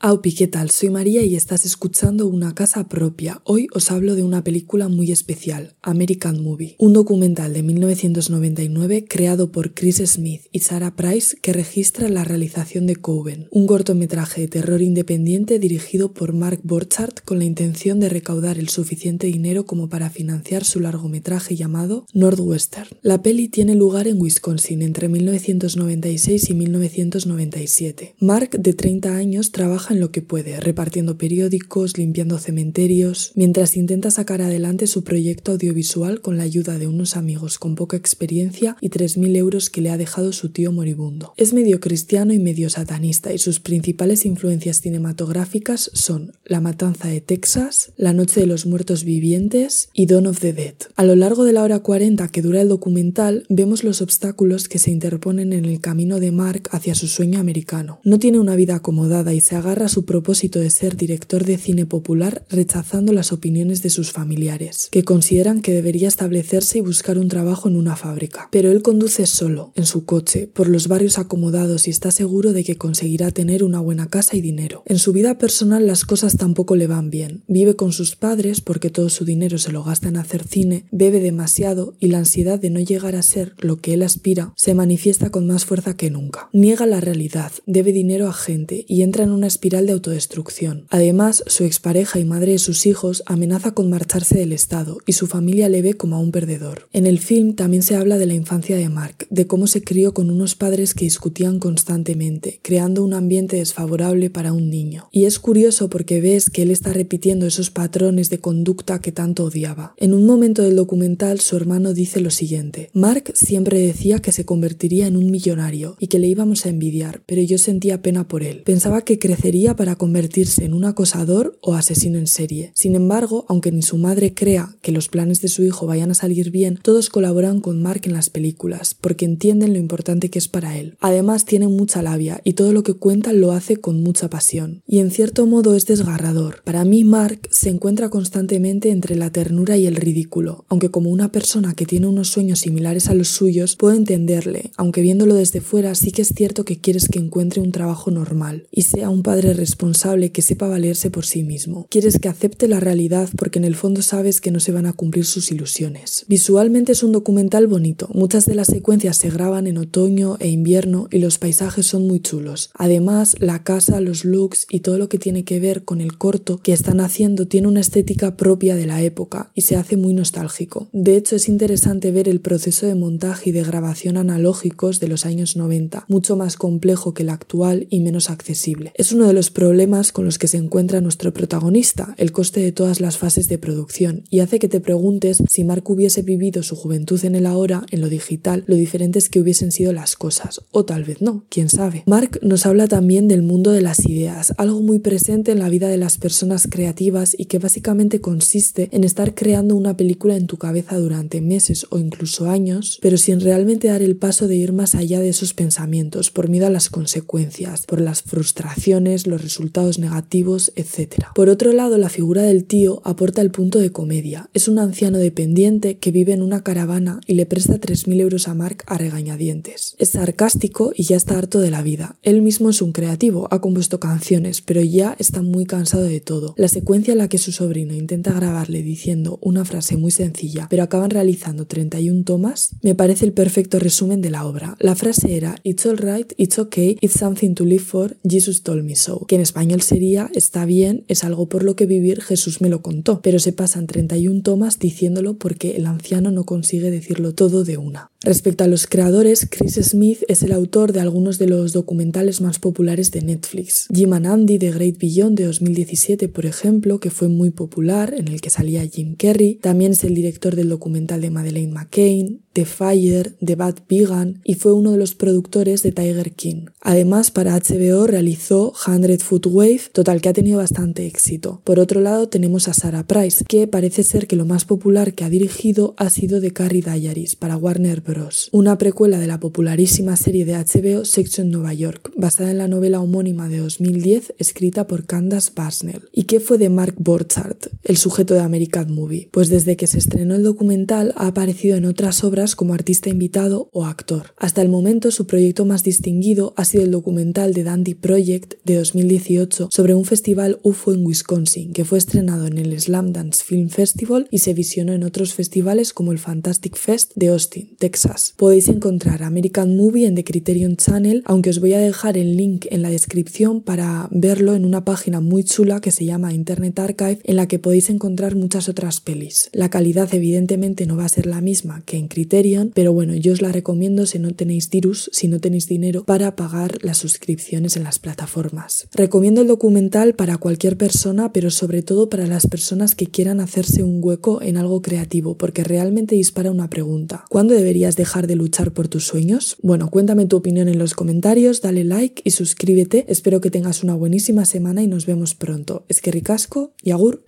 Aupi, ¿qué tal? Soy María y estás escuchando Una Casa Propia. Hoy os hablo de una película muy especial, American Movie, un documental de 1999 creado por Chris Smith y Sarah Price que registra la realización de Coven, un cortometraje de terror independiente dirigido por Mark Borchardt con la intención de recaudar el suficiente dinero como para financiar su largometraje llamado Northwestern. La peli tiene lugar en Wisconsin entre 1996 y 1997. Mark, de 30 años, trabaja en lo que puede, repartiendo periódicos, limpiando cementerios, mientras intenta sacar adelante su proyecto audiovisual con la ayuda de unos amigos con poca experiencia y 3.000 euros que le ha dejado su tío moribundo. Es medio cristiano y medio satanista y sus principales influencias cinematográficas son La Matanza de Texas, La Noche de los Muertos Vivientes y Dawn of the Dead. A lo largo de la hora 40 que dura el documental, vemos los obstáculos que se interponen en el camino de Mark hacia su sueño americano. No tiene una vida acomodada y se agarra a su propósito de ser director de cine popular rechazando las opiniones de sus familiares, que consideran que debería establecerse y buscar un trabajo en una fábrica. Pero él conduce solo, en su coche, por los barrios acomodados y está seguro de que conseguirá tener una buena casa y dinero. En su vida personal las cosas tampoco le van bien. Vive con sus padres porque todo su dinero se lo gasta en hacer cine, bebe demasiado y la ansiedad de no llegar a ser lo que él aspira se manifiesta con más fuerza que nunca. Niega la realidad, debe dinero a gente y entra en una espiral de autodestrucción. Además, su expareja y madre de sus hijos amenaza con marcharse del Estado y su familia le ve como a un perdedor. En el film también se habla de la infancia de Mark, de cómo se crió con unos padres que discutían constantemente, creando un ambiente desfavorable para un niño. Y es curioso porque ves que él está repitiendo esos patrones de conducta que tanto odiaba. En un momento del documental, su hermano dice lo siguiente: Mark siempre decía que se convertiría en un millonario y que le íbamos a envidiar, pero yo sentía pena por él. Pensaba que crecería para convertirse en un acosador o asesino en serie. Sin embargo, aunque ni su madre crea que los planes de su hijo vayan a salir bien, todos colaboran con Mark en las películas, porque entienden lo importante que es para él. Además, tiene mucha labia y todo lo que cuenta lo hace con mucha pasión. Y en cierto modo es desgarrador. Para mí, Mark se encuentra constantemente entre la ternura y el ridículo, aunque como una persona que tiene unos sueños similares a los suyos, puedo entenderle, aunque viéndolo desde fuera sí que es cierto que quieres que encuentre un trabajo normal y sea un padre responsable que sepa valerse por sí mismo. Quieres que acepte la realidad porque en el fondo sabes que no se van a cumplir sus ilusiones. Visualmente es un documental bonito. Muchas de las secuencias se graban en otoño e invierno y los paisajes son muy chulos. Además, la casa, los looks y todo lo que tiene que ver con el corto que están haciendo tiene una estética propia de la época y se hace muy nostálgico. De hecho, es interesante ver el proceso de montaje y de grabación analógicos de los años 90, mucho más complejo que el actual y menos accesible. Es uno de los problemas con los que se encuentra nuestro protagonista, el coste de todas las fases de producción, y hace que te preguntes si Mark hubiese vivido su juventud en el ahora, en lo digital, lo diferentes que hubiesen sido las cosas, o tal vez no, quién sabe. Mark nos habla también del mundo de las ideas, algo muy presente en la vida de las personas creativas y que básicamente consiste en estar creando una película en tu cabeza durante meses o incluso años, pero sin realmente dar el paso de ir más allá de esos pensamientos, por miedo a las consecuencias, por las frustraciones, los resultados negativos, etc. Por otro lado, la figura del tío aporta el punto de comedia. Es un anciano dependiente que vive en una caravana y le presta 3.000 euros a Mark a regañadientes. Es sarcástico y ya está harto de la vida. Él mismo es un creativo, ha compuesto canciones, pero ya está muy cansado de todo. La secuencia en la que su sobrino intenta grabarle diciendo una frase muy sencilla, pero acaban realizando 31 tomas, me parece el perfecto resumen de la obra. La frase era It's alright, it's okay, it's something to live for, Jesus told me so que en español sería está bien, es algo por lo que vivir, Jesús me lo contó, pero se pasan 31 tomas diciéndolo porque el anciano no consigue decirlo todo de una. Respecto a los creadores, Chris Smith es el autor de algunos de los documentales más populares de Netflix. Jim and Andy The Great Beyond de 2017, por ejemplo, que fue muy popular, en el que salía Jim Carrey. También es el director del documental de Madeleine McCain, The Fire, The Bad Vegan y fue uno de los productores de Tiger King. Además, para HBO realizó 100 Foot Wave, total que ha tenido bastante éxito. Por otro lado, tenemos a Sarah Price, que parece ser que lo más popular que ha dirigido ha sido The Carrie Diaries para Warner Bros., una precuela de la popularísima serie de HBO en Nueva York, basada en la novela homónima de 2010 escrita por Candace Basnell. ¿Y qué fue de Mark Borchardt, el sujeto de American Movie? Pues desde que se estrenó el documental ha aparecido en otras obras como artista invitado o actor. Hasta el momento su proyecto más distinguido ha sido el documental de Dandy Project de 2018 sobre un festival UFO en Wisconsin, que fue estrenado en el Slam Dance Film Festival y se visionó en otros festivales como el Fantastic Fest de Austin, Texas. Podéis encontrar American Movie en The Criterion Channel, aunque os voy a dejar el link en la descripción para verlo en una página muy chula que se llama Internet Archive, en la que podéis encontrar muchas otras pelis. La calidad evidentemente no va a ser la misma que en Criterion, pero bueno, yo os la recomiendo si no tenéis dirus, si no tenéis dinero para pagar las suscripciones en las plataformas. Recomiendo el documental para cualquier persona, pero sobre todo para las personas que quieran hacerse un hueco en algo creativo, porque realmente dispara una pregunta. ¿Cuándo deberías dejar de luchar por tus sueños? Bueno, cuéntame tu opinión en los comentarios, dale like y suscríbete. Espero que tengas una buenísima semana y nos vemos pronto. Es que ricasco y agur.